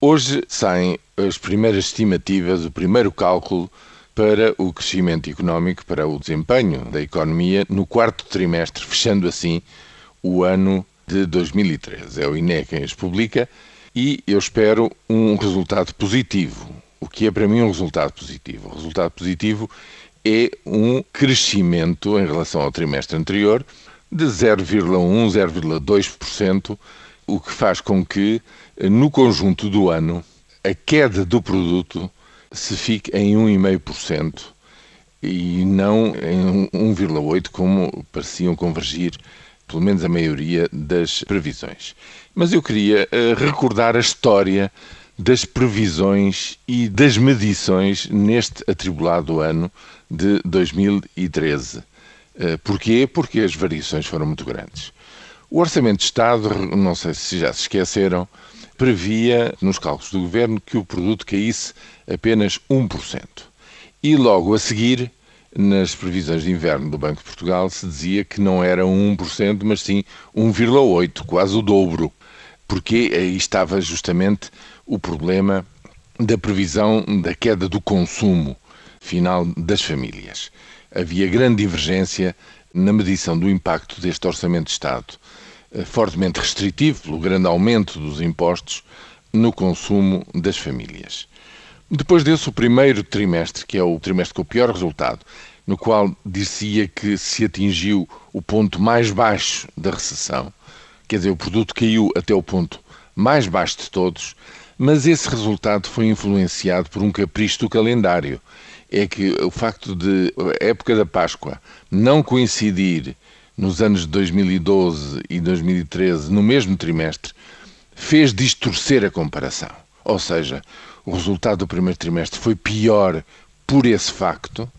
Hoje saem as primeiras estimativas, o primeiro cálculo para o crescimento económico, para o desempenho da economia no quarto trimestre, fechando assim o ano de 2013. É o INE quem os publica e eu espero um resultado positivo. O que é para mim um resultado positivo? O resultado positivo é um crescimento em relação ao trimestre anterior de 0,1, 0,2%, o que faz com que, no conjunto do ano, a queda do produto se fique em 1,5% e não em 1,8% como pareciam convergir pelo menos a maioria das previsões. Mas eu queria uh, recordar a história das previsões e das medições neste atribulado ano de 2013. Uh, porquê? Porque as variações foram muito grandes. O Orçamento de Estado, não sei se já se esqueceram, previa nos cálculos do governo que o produto caísse apenas 1%. E logo a seguir nas previsões de inverno do Banco de Portugal se dizia que não era 1%, mas sim 1,8%, quase o dobro, porque aí estava justamente o problema da previsão da queda do consumo final das famílias. Havia grande divergência na medição do impacto deste Orçamento de Estado, eh, fortemente restritivo pelo grande aumento dos impostos no consumo das famílias. Depois desse, o primeiro trimestre, que é o trimestre com o pior resultado, no qual dizia que se atingiu o ponto mais baixo da recessão, quer dizer, o produto caiu até o ponto mais baixo de todos, mas esse resultado foi influenciado por um capricho do calendário. É que o facto de a época da Páscoa não coincidir nos anos de 2012 e 2013 no mesmo trimestre fez distorcer a comparação. Ou seja, o resultado do primeiro trimestre foi pior por esse facto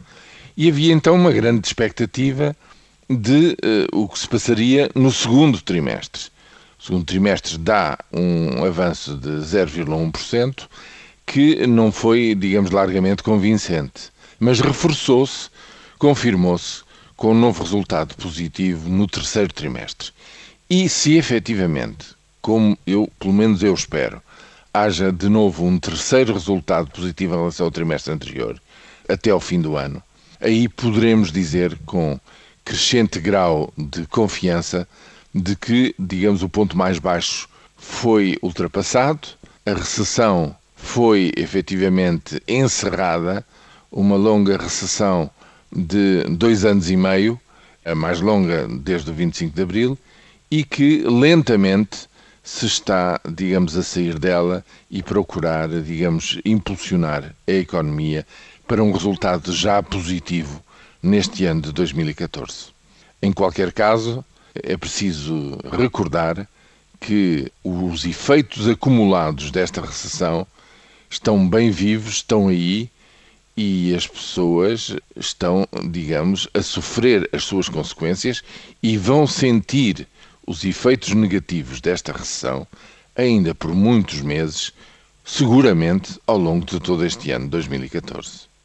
e havia então uma grande expectativa de uh, o que se passaria no segundo trimestre. Segundo trimestre dá um avanço de 0,1% que não foi, digamos, largamente convincente, mas reforçou-se, confirmou-se com um novo resultado positivo no terceiro trimestre. E se efetivamente, como eu, pelo menos eu espero, haja de novo um terceiro resultado positivo em relação ao trimestre anterior, até ao fim do ano, aí poderemos dizer com crescente grau de confiança de que, digamos, o ponto mais baixo foi ultrapassado, a recessão foi efetivamente encerrada, uma longa recessão de dois anos e meio, a mais longa desde o 25 de Abril, e que lentamente se está, digamos, a sair dela e procurar, digamos, impulsionar a economia para um resultado já positivo neste ano de 2014. Em qualquer caso, é preciso recordar que os efeitos acumulados desta recessão estão bem vivos, estão aí e as pessoas estão, digamos, a sofrer as suas consequências e vão sentir os efeitos negativos desta recessão ainda por muitos meses, seguramente ao longo de todo este ano 2014.